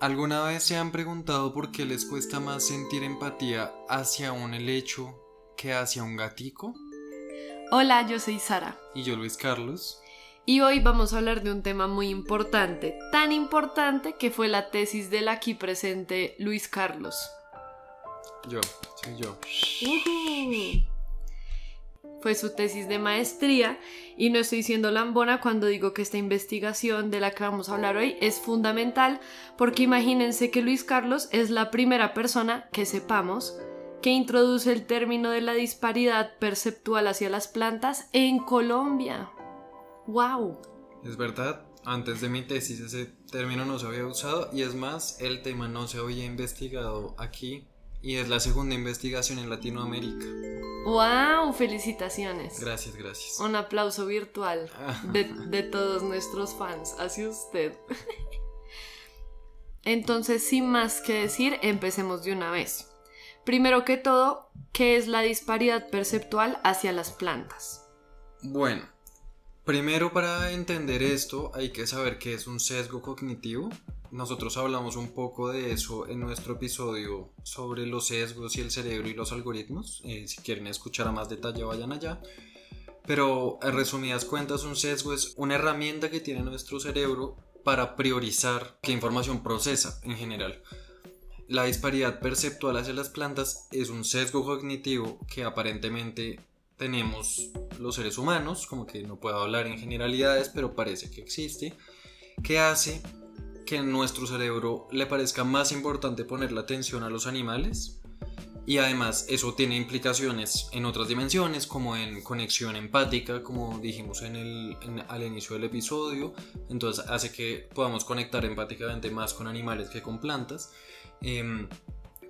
¿Alguna vez se han preguntado por qué les cuesta más sentir empatía hacia un helecho que hacia un gatico? Hola, yo soy Sara. Y yo Luis Carlos. Y hoy vamos a hablar de un tema muy importante, tan importante que fue la tesis del aquí presente Luis Carlos. Yo, soy yo. Fue su tesis de maestría y no estoy siendo lambona cuando digo que esta investigación de la que vamos a hablar hoy es fundamental porque imagínense que Luis Carlos es la primera persona que sepamos que introduce el término de la disparidad perceptual hacia las plantas en Colombia. ¡Wow! Es verdad, antes de mi tesis ese término no se había usado y es más, el tema no se había investigado aquí y es la segunda investigación en Latinoamérica. ¡Wow! Felicitaciones. Gracias, gracias. Un aplauso virtual de, de todos nuestros fans hacia usted. Entonces, sin más que decir, empecemos de una vez. Primero que todo, ¿qué es la disparidad perceptual hacia las plantas? Bueno, primero para entender esto hay que saber qué es un sesgo cognitivo. Nosotros hablamos un poco de eso en nuestro episodio sobre los sesgos y el cerebro y los algoritmos. Eh, si quieren escuchar a más detalle vayan allá. Pero en resumidas cuentas un sesgo es una herramienta que tiene nuestro cerebro para priorizar qué información procesa en general. La disparidad perceptual hacia las plantas es un sesgo cognitivo que aparentemente tenemos los seres humanos, como que no puedo hablar en generalidades, pero parece que existe, que hace que en nuestro cerebro le parezca más importante poner la atención a los animales y además eso tiene implicaciones en otras dimensiones como en conexión empática como dijimos en el, al inicio del episodio entonces hace que podamos conectar empáticamente más con animales que con plantas Em,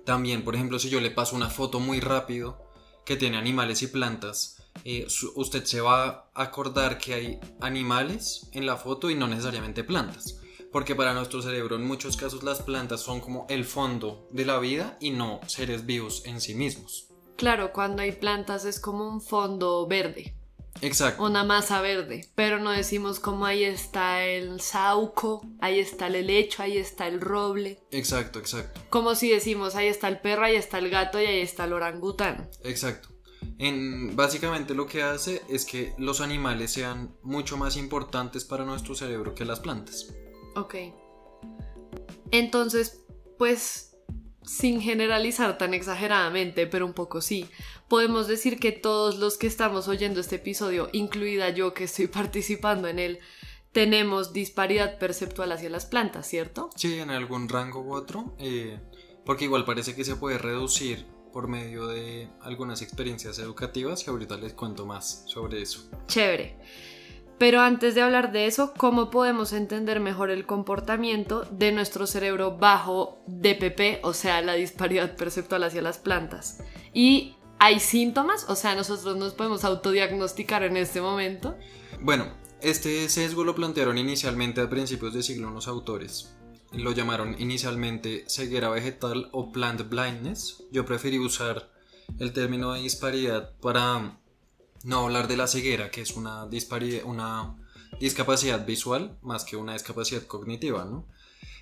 también, por ejemplo, si yo le paso una foto muy rápido que tiene animales y plantas, eh, usted se va a acordar que hay animales en la foto y no necesariamente plantas. Porque para nuestro cerebro en muchos casos las plantas son como el fondo de la vida y no seres vivos en sí mismos. Claro, cuando hay plantas es como un fondo verde. Exacto. Una masa verde, pero no decimos como ahí está el sauco, ahí está el helecho, ahí está el roble. Exacto, exacto. Como si decimos ahí está el perro, ahí está el gato y ahí está el orangután. Exacto. En, básicamente lo que hace es que los animales sean mucho más importantes para nuestro cerebro que las plantas. Ok. Entonces, pues sin generalizar tan exageradamente, pero un poco sí, podemos decir que todos los que estamos oyendo este episodio, incluida yo que estoy participando en él, tenemos disparidad perceptual hacia las plantas, ¿cierto? Sí, en algún rango u otro, eh, porque igual parece que se puede reducir por medio de algunas experiencias educativas y ahorita les cuento más sobre eso. Chévere. Pero antes de hablar de eso, ¿cómo podemos entender mejor el comportamiento de nuestro cerebro bajo DPP, o sea, la disparidad perceptual hacia las plantas? ¿Y hay síntomas? O sea, nosotros nos podemos autodiagnosticar en este momento. Bueno, este sesgo lo plantearon inicialmente a principios de siglo unos autores. Lo llamaron inicialmente ceguera vegetal o plant blindness. Yo preferí usar el término de disparidad para no hablar de la ceguera, que es una, una discapacidad visual más que una discapacidad cognitiva, ¿no?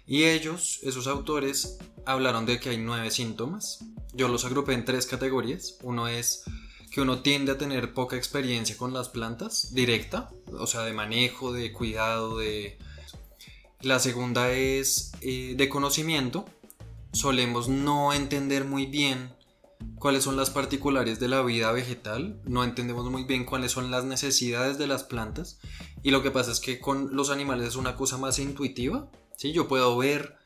Y ellos, esos autores, hablaron de que hay nueve síntomas. Yo los agrupé en tres categorías. Uno es que uno tiende a tener poca experiencia con las plantas, directa, o sea, de manejo, de cuidado, de... La segunda es eh, de conocimiento. Solemos no entender muy bien cuáles son las particulares de la vida vegetal, no entendemos muy bien cuáles son las necesidades de las plantas y lo que pasa es que con los animales es una cosa más intuitiva, ¿sí? Yo puedo ver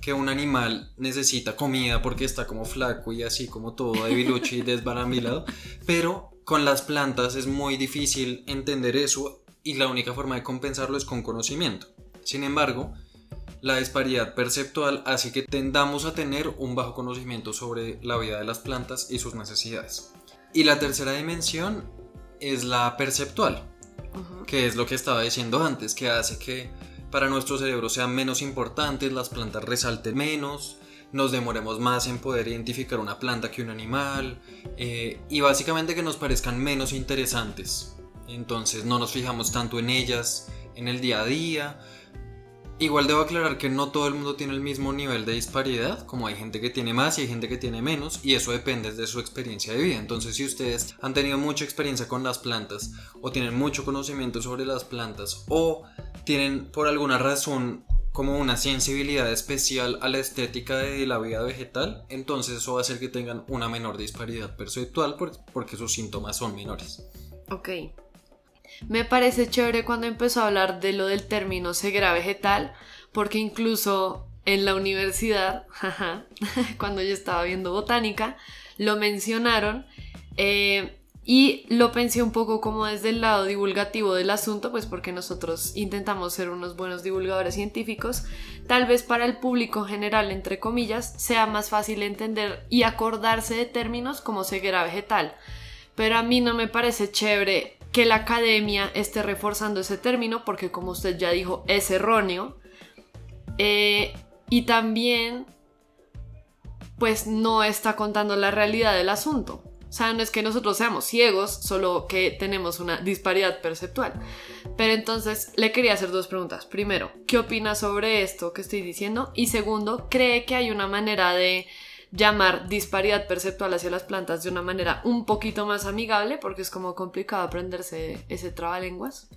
que un animal necesita comida porque está como flaco y así como todo debilucho y desbarambilado, pero con las plantas es muy difícil entender eso y la única forma de compensarlo es con conocimiento. Sin embargo, la disparidad perceptual hace que tendamos a tener un bajo conocimiento sobre la vida de las plantas y sus necesidades. Y la tercera dimensión es la perceptual, que es lo que estaba diciendo antes, que hace que para nuestro cerebro sean menos importantes, las plantas resalten menos, nos demoremos más en poder identificar una planta que un animal eh, y básicamente que nos parezcan menos interesantes. Entonces no nos fijamos tanto en ellas en el día a día Igual debo aclarar que no todo el mundo tiene el mismo nivel de disparidad, como hay gente que tiene más y hay gente que tiene menos, y eso depende de su experiencia de vida. Entonces, si ustedes han tenido mucha experiencia con las plantas, o tienen mucho conocimiento sobre las plantas, o tienen por alguna razón como una sensibilidad especial a la estética de la vida vegetal, entonces eso va a hacer que tengan una menor disparidad perceptual porque sus síntomas son menores. Ok. Me parece chévere cuando empezó a hablar de lo del término ceguera vegetal, porque incluso en la universidad, cuando yo estaba viendo botánica, lo mencionaron eh, y lo pensé un poco como desde el lado divulgativo del asunto, pues porque nosotros intentamos ser unos buenos divulgadores científicos, tal vez para el público general, entre comillas, sea más fácil entender y acordarse de términos como ceguera vegetal. Pero a mí no me parece chévere que la academia esté reforzando ese término porque como usted ya dijo es erróneo eh, y también pues no está contando la realidad del asunto. O sea, no es que nosotros seamos ciegos, solo que tenemos una disparidad perceptual. Pero entonces le quería hacer dos preguntas. Primero, ¿qué opina sobre esto que estoy diciendo? Y segundo, ¿cree que hay una manera de llamar disparidad perceptual hacia las plantas de una manera un poquito más amigable, porque es como complicado aprenderse ese trabalenguas.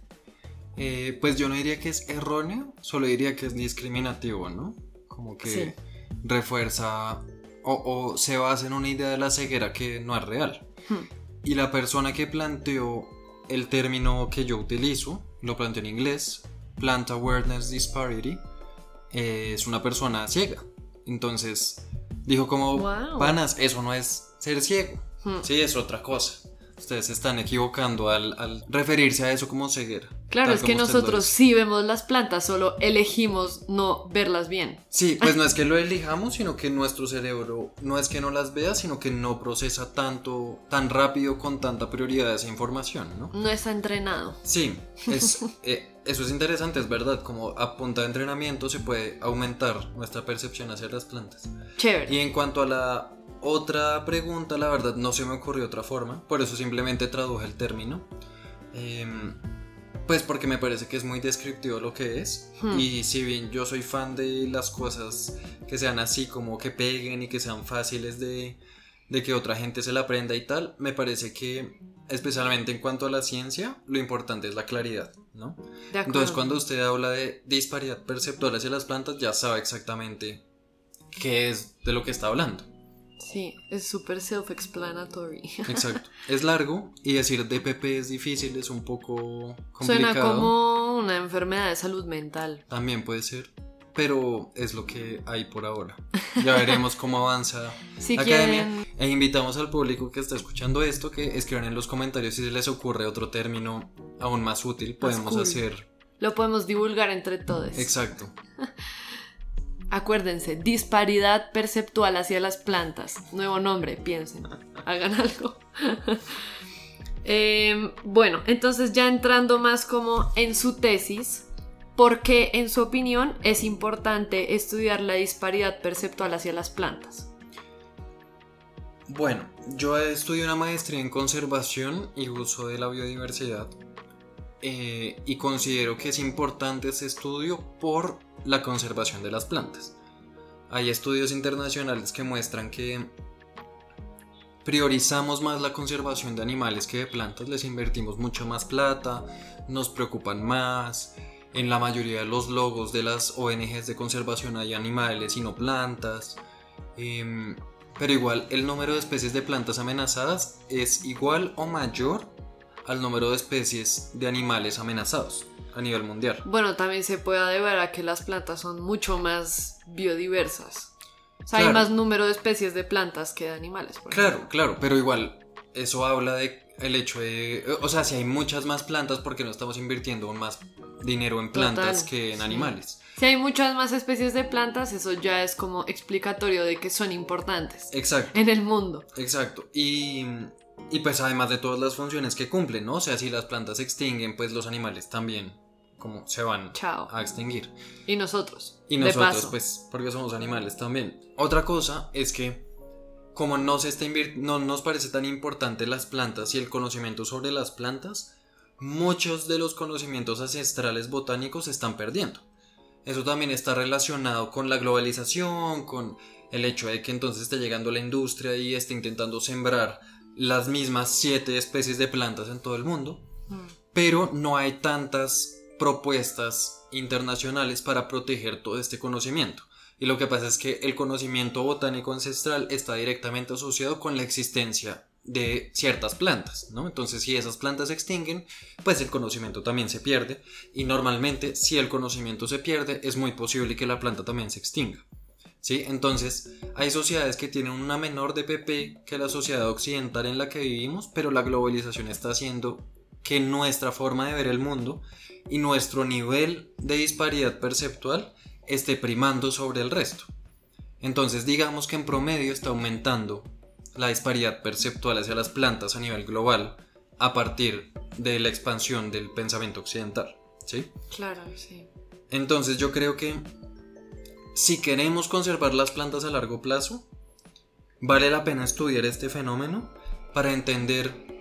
Eh, pues yo no diría que es erróneo, solo diría que es discriminativo, ¿no? Como que refuerza o, se basa en una idea de la ceguera que no es real. Hmm. Y la persona que planteó el término que yo utilizo, lo planteó en inglés, Plant Awareness Disparity, eh, es una persona ciega. Entonces, Dijo como, panas, eso no es ser ciego. Hmm. Sí, es otra cosa. Ustedes se están equivocando al, referirse a eso como ceguera. Claro, es que nosotros sí vemos las plantas, solo elegimos no verlas bien. Sí, pues no es que lo elijamos, sino que nuestro cerebro no es que no las vea, sino que no procesa tanto, tan rápido, con tanta prioridad esa información, ¿no? No está entrenado. Sí, es, eh, eso es interesante, es verdad, como a punta de entrenamiento se puede aumentar nuestra percepción hacia las plantas. Chévere. Y en cuanto a la otra pregunta, la verdad no se me ocurrió otra forma, por eso simplemente traduje el término. Em, pues porque me parece que es muy descriptivo lo que es. Hmm. Y si bien yo soy fan de las cosas que sean así, como que peguen y que sean fáciles de, de que otra gente se la aprenda y tal, me parece que especialmente en cuanto a la ciencia, lo importante es la claridad, ¿no? Entonces, cuando usted habla de disparidad perceptual hacia las plantas, ya sabe exactamente qué es de lo que está hablando. Sí, es súper self-explanatory. Exacto. Es largo y decir DPP es difícil, es un poco complicado. Suena como una enfermedad de salud mental. También puede ser pero es lo que hay por ahora. Ya veremos cómo avanza la academia. E invitamos al público que está escuchando esto que escriban en los comentarios si se les ocurre otro término aún más útil. Podemos hacer. Lo podemos divulgar entre todos. Exacto. Acuérdense, disparidad perceptual hacia las plantas. Nuevo nombre, piensen, hagan algo. Em, bueno, entonces ya entrando más como en su tesis, ¿Por qué, en su opinión, es importante estudiar la disparidad perceptual hacia las plantas? Bueno, yo estudié una maestría en conservación y uso de la biodiversidad eh, y considero que es importante ese estudio por la conservación de las plantas. Hay estudios internacionales que muestran que priorizamos más la conservación de animales que de plantas, les invertimos mucho más plata, nos preocupan más, en la mayoría de los logos de las ONGs de conservación hay animales y no plantas. Em, pero igual el número de especies de plantas amenazadas es igual o mayor al número de especies de animales amenazados a nivel mundial. Bueno, también se puede deber a que las plantas son mucho más biodiversas. O sea, hay más número de especies de plantas que de animales. claro, claro, pero igual eso habla de el hecho de, o sea, si hay muchas más plantas, porque no estamos invirtiendo más dinero en plantas que en animales? Si hay muchas más especies de plantas, eso ya es como explicatorio de que son importantes. Exacto. En el mundo. Exacto. Y, y pues además de todas las funciones que cumplen, ¿no? O sea, si las plantas se extinguen, pues los animales también como se van a extinguir. Y nosotros. Y nosotros, pues, porque somos animales también. Otra cosa es que como no, se está no nos parece tan importante las plantas y el conocimiento sobre las plantas, muchos de los conocimientos ancestrales botánicos se están perdiendo. eso también está relacionado con la globalización, con el hecho de que entonces esté llegando la industria y esté intentando sembrar las mismas siete especies de plantas en todo el mundo, mm. pero no hay tantas propuestas internacionales para proteger todo este conocimiento. Y lo que pasa es que el conocimiento botánico ancestral está directamente asociado con la existencia de ciertas plantas, ¿no? Entonces, si esas plantas se extinguen, pues el conocimiento también se pierde. Y normalmente, si el conocimiento se pierde, es muy posible que la planta también se extinga. ¿Sí? Entonces, hay sociedades que tienen una menor DPP que la sociedad occidental en la que vivimos, pero la globalización está haciendo que nuestra forma de ver el mundo y nuestro nivel de disparidad perceptual esté primando sobre el resto. Entonces digamos que en promedio está aumentando la disparidad perceptual hacia las plantas a nivel global a partir de la expansión del pensamiento occidental. ¿Sí? Claro, sí. Entonces yo creo que si queremos conservar las plantas a largo plazo, vale la pena estudiar este fenómeno para entender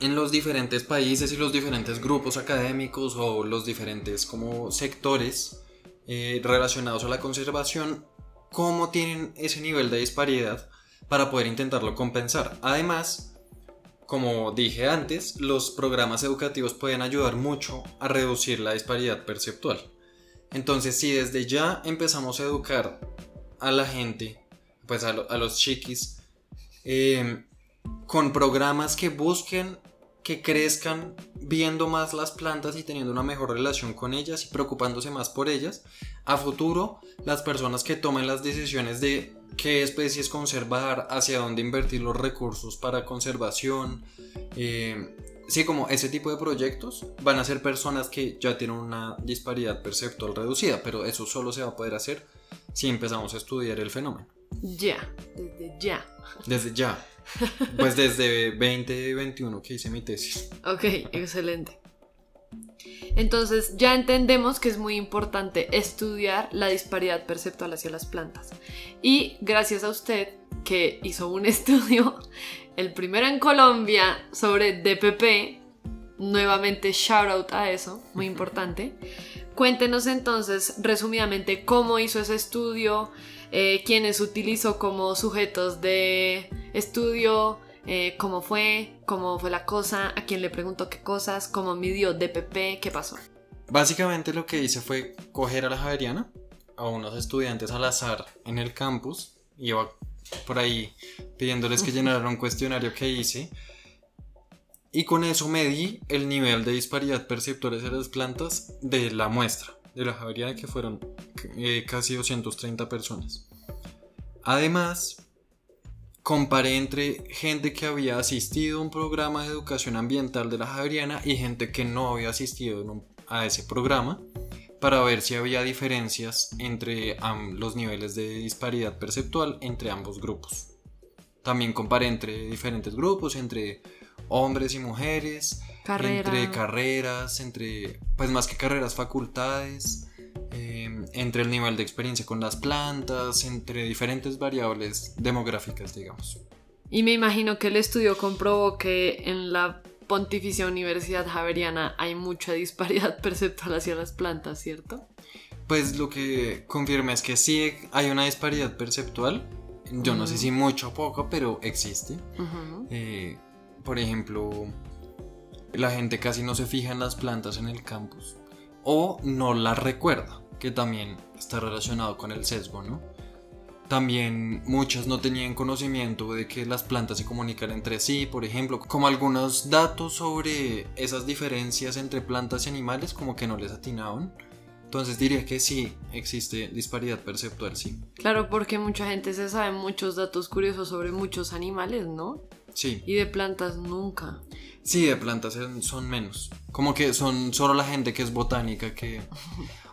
en los diferentes países y los diferentes grupos académicos o los diferentes como sectores eh, relacionados a la conservación, cómo tienen ese nivel de disparidad para poder intentarlo compensar. Además, como dije antes, los programas educativos pueden ayudar mucho a reducir la disparidad perceptual. Entonces, si desde ya empezamos a educar a la gente, pues a, los chiquis, eh, con programas que busquen que crezcan viendo más las plantas y teniendo una mejor relación con ellas y preocupándose más por ellas. A futuro, las personas que tomen las decisiones de qué especies conservar, hacia dónde invertir los recursos para conservación, eh, sí, como ese tipo de proyectos, van a ser personas que ya tienen una disparidad perceptual reducida, pero eso solo se va a poder hacer si empezamos a estudiar el fenómeno. Ya, desde ya. Desde ya. Pues desde 2021 que hice mi tesis. Ok, excelente. Entonces ya entendemos que es muy importante estudiar la disparidad perceptual hacia las plantas. Y gracias a usted que hizo un estudio, el primero en Colombia, sobre DPP, nuevamente shout out a eso, muy importante. Cuéntenos entonces resumidamente cómo hizo ese estudio, eh, quiénes utilizó como sujetos de estudio, eh, cómo fue, cómo fue la cosa, a quién le preguntó qué cosas, cómo midió DPP, qué pasó. Básicamente lo que hice fue coger a la Javeriana, a unos estudiantes al azar en el campus, iba por ahí pidiéndoles que llenaran un cuestionario que hice. Y con eso medí el nivel de disparidad perceptual de las plantas de la muestra de la Javeriana, que fueron eh, casi 230 personas. Además, comparé entre gente que había asistido a un programa de educación ambiental de la Javeriana y gente que no había asistido a ese programa para ver si había diferencias entre los niveles de disparidad perceptual entre ambos grupos. También comparé entre diferentes grupos, entre hombres y mujeres, entre carreras, entre, pues más que carreras, facultades, Em, entre el nivel de experiencia con las plantas, entre diferentes variables demográficas, digamos. Y me imagino que el estudio comprobó que en la Pontificia Universidad Javeriana hay mucha disparidad perceptual hacia las plantas, ¿cierto? Pues lo que confirma es que sí hay una disparidad perceptual. Yo no sé si mucho o poco, pero existe. Eh, por ejemplo, la gente casi no se fija en las plantas en el campus o no las recuerda que también está relacionado con el sesgo, ¿no? También muchas no tenían conocimiento de que las plantas se comunican entre sí, por ejemplo, como algunos datos sobre esas diferencias entre plantas y animales como que no les atinaban. Entonces diría que sí, existe disparidad perceptual, sí. Claro, porque mucha gente se sabe muchos datos curiosos sobre muchos animales, ¿no? Sí. Y de plantas nunca. Sí, de plantas son menos. Como que son solo la gente que es botánica que...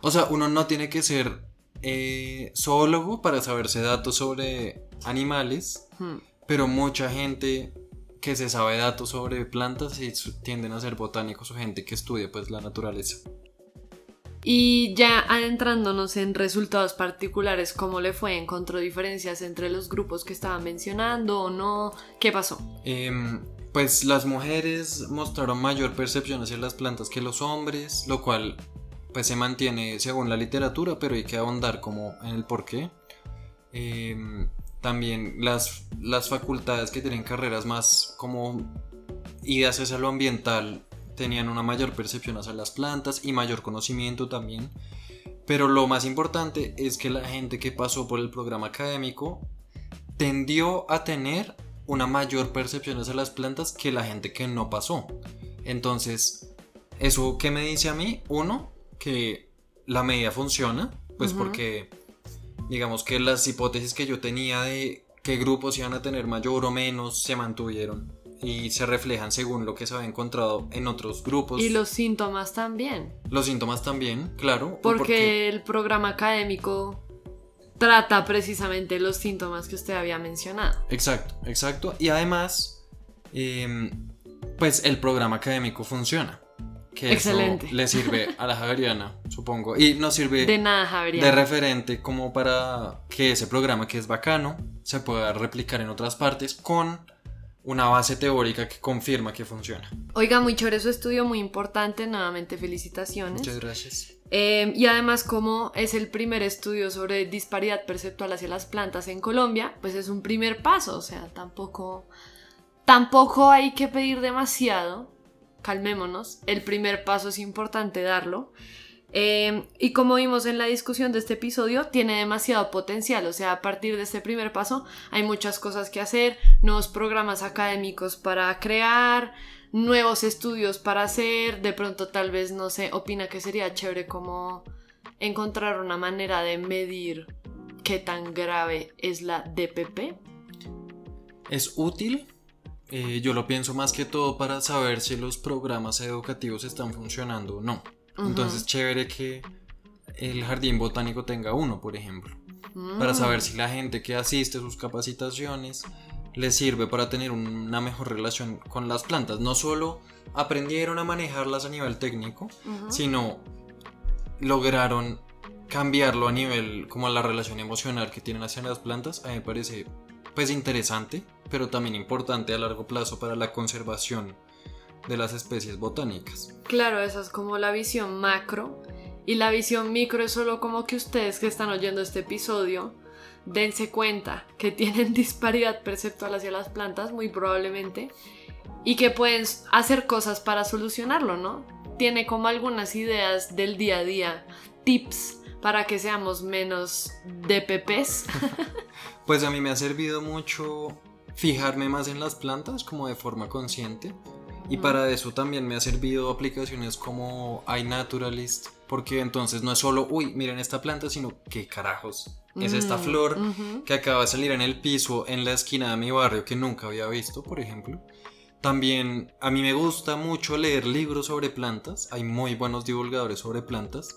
O sea, uno no tiene que ser eh, zoólogo para saberse datos sobre animales, hmm. pero mucha gente que se sabe datos sobre plantas y tienden a ser botánicos o gente que estudia pues la naturaleza. Y ya adentrándonos en resultados particulares, ¿cómo le fue? ¿Encontró diferencias entre los grupos que estaba mencionando o no? ¿Qué pasó? Eh, pues las mujeres mostraron mayor percepción hacia las plantas que los hombres, lo cual pues se mantiene según la literatura, pero hay que ahondar como en el por qué. Em, también las, las facultades que tienen carreras más como idas hacia lo ambiental tenían una mayor percepción hacia las plantas y mayor conocimiento también. Pero lo más importante es que la gente que pasó por el programa académico tendió a tener una mayor percepción hacia las plantas que la gente que no pasó. Entonces, ¿eso qué me dice a mí? Uno, que la medida funciona, pues porque digamos que las hipótesis que yo tenía de qué grupos iban a tener mayor o menos se mantuvieron y se reflejan según lo que se había encontrado en otros grupos. Y los síntomas también. Los síntomas también, claro. Porque, el programa académico trata precisamente los síntomas que usted había mencionado. Exacto, exacto. Y además, em, pues el programa académico funciona. Que Excelente. Eso le sirve a la Javeriana, supongo. Y nos sirve de nada, Javeriana. De referente como para que ese programa que es bacano se pueda replicar en otras partes con una base teórica que confirma que funciona. Oiga, muy chévere su estudio, muy importante, nuevamente felicitaciones. Muchas gracias. Eh, y además como es el primer estudio sobre disparidad perceptual hacia las plantas en Colombia, pues es un primer paso, o sea, tampoco, tampoco hay que pedir demasiado, calmémonos, el primer paso es importante darlo. Em, y como vimos en la discusión de este episodio, tiene demasiado potencial, o sea, a partir de este primer paso hay muchas cosas que hacer, nuevos programas académicos para crear, nuevos estudios para hacer, de pronto tal vez, no sé, opina que sería chévere como encontrar una manera de medir qué tan grave es la DPP. Es útil, eh, yo lo pienso más que todo para saber si los programas educativos están funcionando o no. Entonces, chévere que el jardín botánico tenga uno, por ejemplo, para saber mm. si la gente que asiste a sus capacitaciones le sirve para tener una mejor relación con las plantas. No solo aprendieron a manejarlas a nivel técnico, sino lograron cambiarlo a nivel como la relación emocional que tienen hacia las plantas. A mí me parece pues interesante, pero también importante a largo plazo para la conservación de las especies botánicas. Claro, esa es como la visión macro. Y la visión micro es solo como que ustedes que están oyendo este episodio dense cuenta que tienen disparidad perceptual hacia las plantas, muy probablemente, y que pueden hacer cosas para solucionarlo, ¿no? Tiene como algunas ideas del día a día, tips para que seamos menos DPPs. pues a mí me ha servido mucho fijarme más en las plantas como de forma consciente y para eso también me ha servido aplicaciones como iNaturalist, porque entonces no es solo, uy, miren esta planta, sino qué carajos es esta mm, flor que acaba de salir en el piso en la esquina de mi barrio que nunca había visto, por ejemplo. También a mí me gusta mucho leer libros sobre plantas, hay muy buenos divulgadores sobre plantas.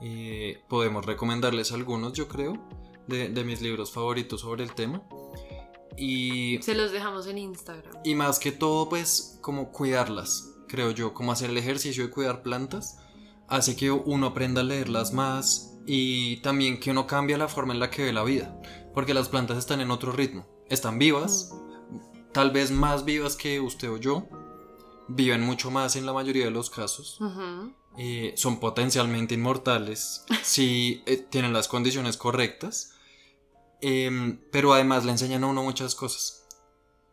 y podemos recomendarles algunos, yo creo, de, de mis libros favoritos sobre el tema. Y... Se los dejamos en Instagram. Y más que todo, pues, como cuidarlas, creo yo, como hacer el ejercicio de cuidar plantas, hace que uno aprenda a leerlas más y también que uno cambie la forma en la que ve la vida, porque las plantas están en otro ritmo, están vivas, tal vez más vivas que usted o yo, viven mucho más en la mayoría de los casos. Eh, son potencialmente inmortales si eh, tienen las condiciones correctas Em, pero además le enseñan a uno muchas cosas.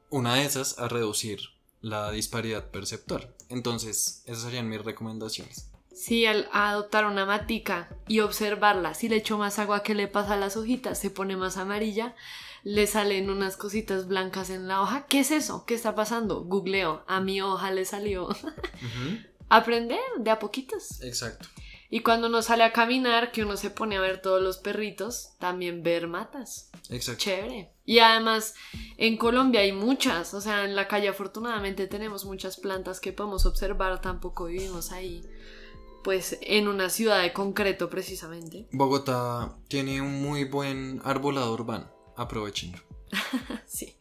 Una de esas a reducir la disparidad perceptual. Entonces, esas serían mis recomendaciones. Sí, al adoptar una matica y observarla, si le echo más agua que le pasa a las hojitas, se pone más amarilla, le salen unas cositas blancas en la hoja. ¿Qué es eso? ¿Qué está pasando? Googleo, a mi hoja le salió. Aprender de a poquitos. Exacto. Y cuando uno sale a caminar, que uno se pone a ver todos los perritos, también ver matas. Exacto. Chévere. Y además, en Colombia hay muchas, o sea, en la calle afortunadamente tenemos muchas plantas que podemos observar, tampoco vivimos ahí, pues en una ciudad de concreto precisamente. Bogotá tiene un muy buen arbolado urbano, aprovechenlo. sí.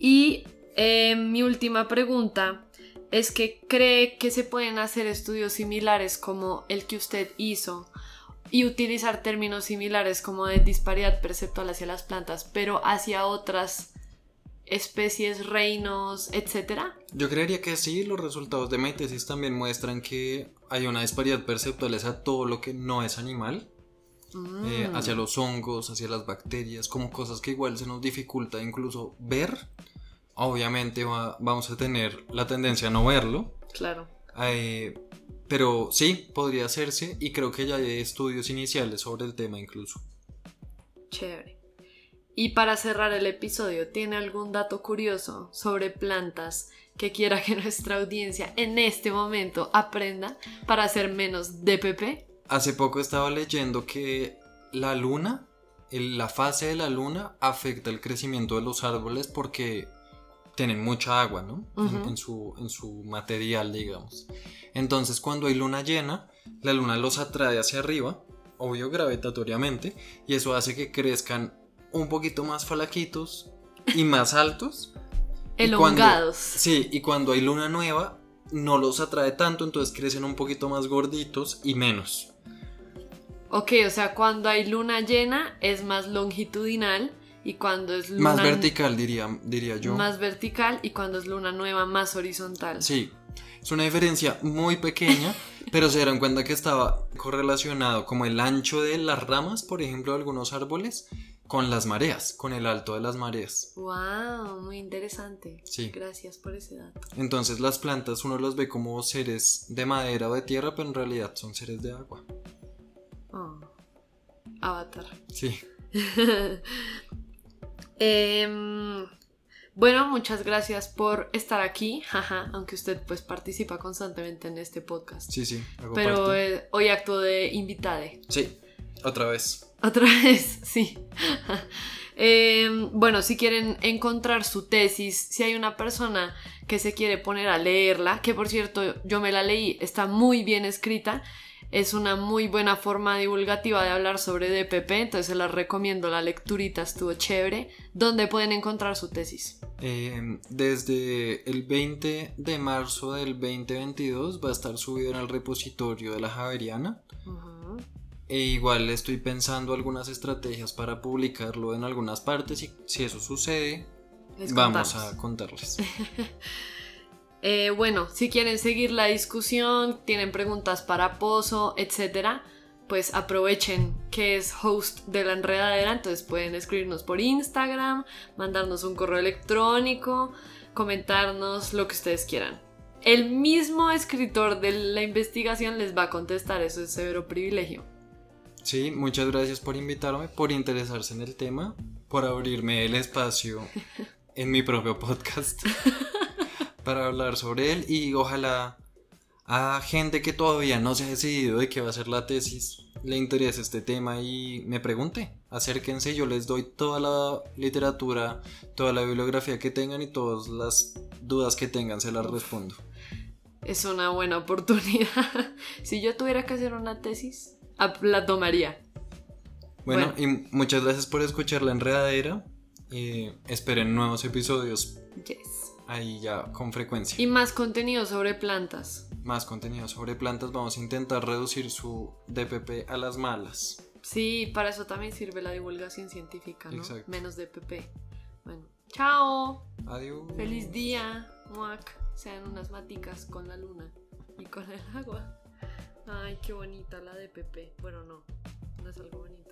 Y eh, mi última pregunta es que cree que se pueden hacer estudios similares como el que usted hizo y utilizar términos similares como de disparidad perceptual hacia las plantas, pero hacia otras especies, reinos, etcétera? Yo creería que sí, los resultados de mi tesis también muestran que hay una disparidad perceptual hacia todo lo que no es animal, eh, Mm. hacia los hongos, hacia las bacterias, como cosas que igual se nos dificulta incluso ver. Obviamente va- vamos a tener la tendencia a no verlo, Claro. eh, pero sí, podría hacerse y creo que ya hay estudios iniciales sobre el tema incluso. Chévere. Y para cerrar el episodio, ¿tiene algún dato curioso sobre plantas que quiera que nuestra audiencia en este momento aprenda para hacer menos DPP? Hace poco estaba leyendo que la luna, el- la fase de la luna afecta el crecimiento de los árboles porque tienen mucha agua, ¿no? En- su, en su material, digamos. Entonces, cuando hay luna llena, la luna los atrae hacia arriba, obvio gravitatoriamente, y eso hace que crezcan un poquito más flaquitos y más altos. Y cuando- Elongados. Sí, y cuando hay luna nueva, no los atrae tanto, entonces crecen un poquito más gorditos y menos. Ok, o sea, cuando hay luna llena es más longitudinal y cuando es luna Más vertical, diría, diría yo. más vertical y cuando es luna nueva más horizontal. Sí, es una diferencia muy pequeña, pero se dieron cuenta que estaba correlacionado como el ancho de las ramas, por ejemplo, de algunos árboles, con las mareas, con el alto de las mareas. Wow, muy interesante. Sí. Gracias por ese dato. Entonces las plantas uno los ve como seres de madera o de tierra, pero en realidad son seres de agua. Oh. Avatar. Sí, Em, bueno, muchas gracias por estar aquí, jaja, aunque usted pues participa constantemente en este podcast. sí, sí. hago Pero eh, hoy acto de invitade. Sí, otra vez. Otra vez, sí. Em, bueno, si quieren encontrar su tesis, si hay una persona que se quiere poner a leerla, que por cierto yo me la leí, está muy bien escrita, es una muy buena forma divulgativa de hablar sobre DPP, entonces se la recomiendo, la lecturita estuvo chévere. ¿Dónde pueden encontrar su tesis? Eh, desde el 20 de marzo del 2022 va a estar subido en el repositorio de la Javeriana. E igual estoy pensando algunas estrategias para publicarlo en algunas partes y si eso sucede, Les vamos contamos. a contarles. Eh, bueno, si quieren seguir la discusión, tienen preguntas para Pozo, etcétera, pues aprovechen que es host de la enredadera, entonces pueden escribirnos por Instagram, mandarnos un correo electrónico, comentarnos lo que ustedes quieran. El mismo escritor de la investigación les va a contestar, eso es severo privilegio. Sí, muchas gracias por invitarme, por interesarse en el tema, por abrirme el espacio en mi propio podcast para hablar sobre él y ojalá a gente que todavía no se ha decidido de qué va a ser la tesis le interese este tema y me pregunte, acérquense, yo les doy toda la literatura, toda la bibliografía que tengan y todas las dudas que tengan se las respondo. Es una buena oportunidad. si yo tuviera que hacer una tesis, la tomaría. Bueno, y muchas gracias por escuchar la enredadera. y esperen nuevos episodios Yes. Ahí ya con frecuencia. Y más contenido sobre plantas. Más contenido sobre plantas. Vamos a intentar reducir su DPP a las malas. Sí, para eso también sirve la divulgación científica, ¿no? Exacto. Menos de PP. Bueno, chao. Adiós. Feliz día. Muac. Sean unas maticas con la luna y con el agua. Ay, qué bonita la de PP. Bueno, no, no es algo bonito.